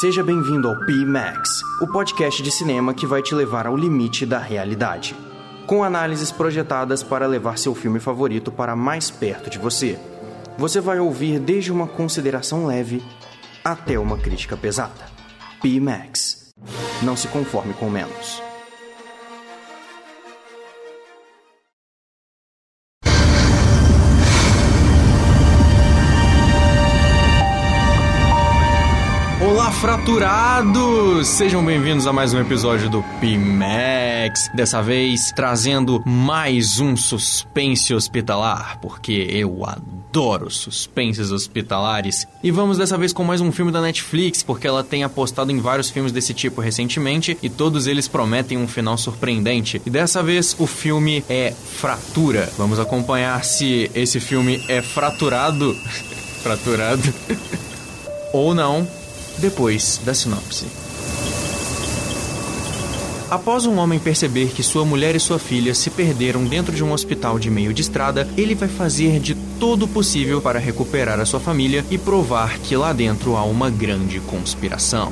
Seja bem-vindo ao P-Max, o podcast de cinema que vai te levar ao limite da realidade. Com análises projetadas para levar seu filme favorito para mais perto de você. Você vai ouvir desde uma consideração leve até uma crítica pesada. P-Max. Não se conforme com menos. Fraturados! Sejam bem-vindos a mais um episódio do Pimax. Dessa vez trazendo mais um suspense hospitalar, porque eu adoro suspenses hospitalares. E vamos dessa vez com mais um filme da Netflix, porque ela tem apostado em vários filmes desse tipo recentemente e todos eles prometem um final surpreendente. E dessa vez o filme é Fratura. Vamos acompanhar se esse filme é fraturado. fraturado. ou não depois da sinopse. Após um homem perceber que sua mulher e sua filha se perderam dentro de um hospital de meio de estrada, ele vai fazer de todo o possível para recuperar a sua família e provar que lá dentro há uma grande conspiração.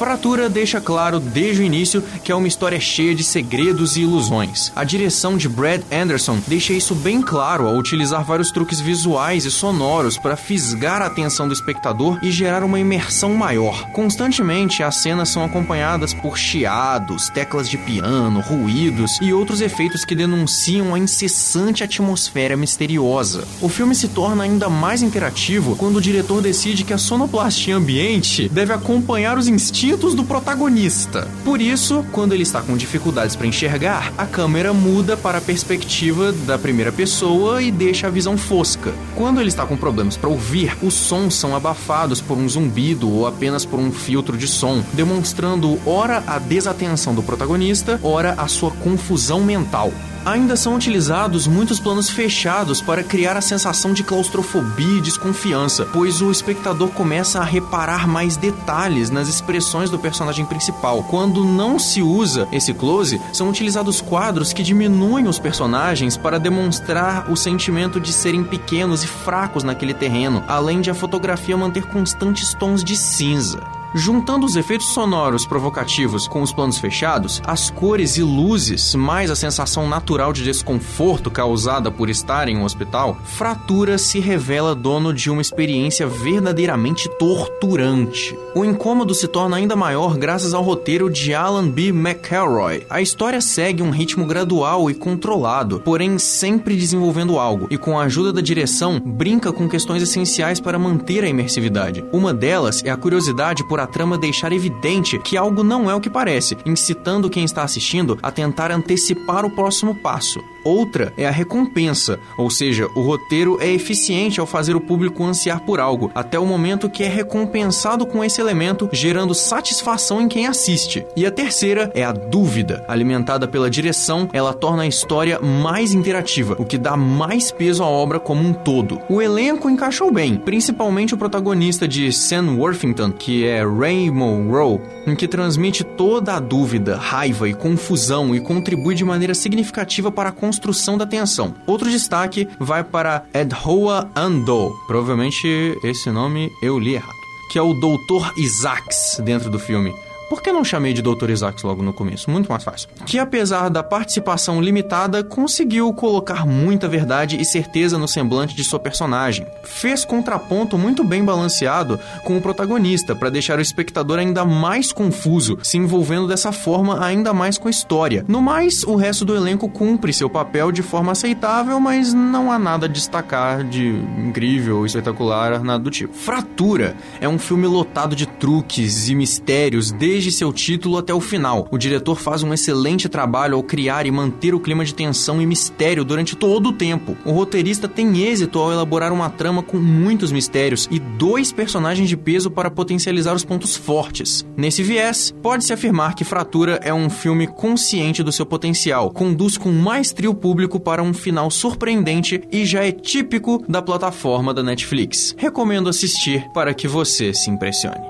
Fratura deixa claro desde o início que é uma história cheia de segredos e ilusões. A direção de Brad Anderson deixa isso bem claro ao utilizar vários truques visuais e sonoros para fisgar a atenção do espectador e gerar uma imersão maior. Constantemente, as cenas são acompanhadas por chiados, teclas de piano, ruídos e outros efeitos que denunciam a incessante atmosfera misteriosa. O filme se torna ainda mais interativo quando o diretor decide que a sonoplastia ambiente deve acompanhar os instintos instintos do protagonista. Por isso, quando ele está com dificuldades para enxergar, a câmera muda para a perspectiva da primeira pessoa e deixa a visão fosca. Quando ele está com problemas para ouvir, os sons são abafados por um zumbido ou apenas por um filtro de som, demonstrando ora a desatenção do protagonista, ora a sua confusão mental ainda são utilizados muitos planos fechados para criar a sensação de claustrofobia e desconfiança, pois o espectador começa a reparar mais detalhes nas expressões do personagem principal. Quando não se usa esse close, são utilizados quadros que diminuem os personagens para demonstrar o sentimento de serem pequenos e fracos naquele terreno, além de a fotografia manter constantes tons de cinza. Juntando os efeitos sonoros provocativos com os planos fechados, as cores e luzes, mais a sensação natural de desconforto causada por estar em um hospital, Fratura se revela dono de uma experiência verdadeiramente torturante. O incômodo se torna ainda maior graças ao roteiro de Alan B. McElroy. A história segue um ritmo gradual e controlado, porém sempre desenvolvendo algo, e com a ajuda da direção, brinca com questões essenciais para manter a imersividade. Uma delas é a curiosidade por a trama deixar evidente que algo não é o que parece, incitando quem está assistindo a tentar antecipar o próximo passo. Outra é a recompensa, ou seja, o roteiro é eficiente ao fazer o público ansiar por algo, até o momento que é recompensado com esse elemento, gerando satisfação em quem assiste. E a terceira é a dúvida, alimentada pela direção, ela torna a história mais interativa, o que dá mais peso à obra como um todo. O elenco encaixou bem, principalmente o protagonista de Sam Worthington, que é Ray Monroe, em que transmite toda a dúvida, raiva e confusão e contribui de maneira significativa para a construção da tensão. Outro destaque vai para Edhoa Ando. Provavelmente esse nome eu li errado. Que é o Dr. Isaacs dentro do filme. Por que não chamei de Dr. Isaacs logo no começo? Muito mais fácil. Que apesar da participação limitada, conseguiu colocar muita verdade e certeza no semblante de sua personagem. Fez contraponto muito bem balanceado com o protagonista para deixar o espectador ainda mais confuso, se envolvendo dessa forma ainda mais com a história. No mais, o resto do elenco cumpre seu papel de forma aceitável, mas não há nada a destacar de incrível, espetacular, nada do tipo. Fratura é um filme lotado de truques e mistérios desde desde seu título até o final. O diretor faz um excelente trabalho ao criar e manter o clima de tensão e mistério durante todo o tempo. O roteirista tem êxito ao elaborar uma trama com muitos mistérios e dois personagens de peso para potencializar os pontos fortes. Nesse viés, pode-se afirmar que Fratura é um filme consciente do seu potencial, conduz com maestria o público para um final surpreendente e já é típico da plataforma da Netflix. Recomendo assistir para que você se impressione.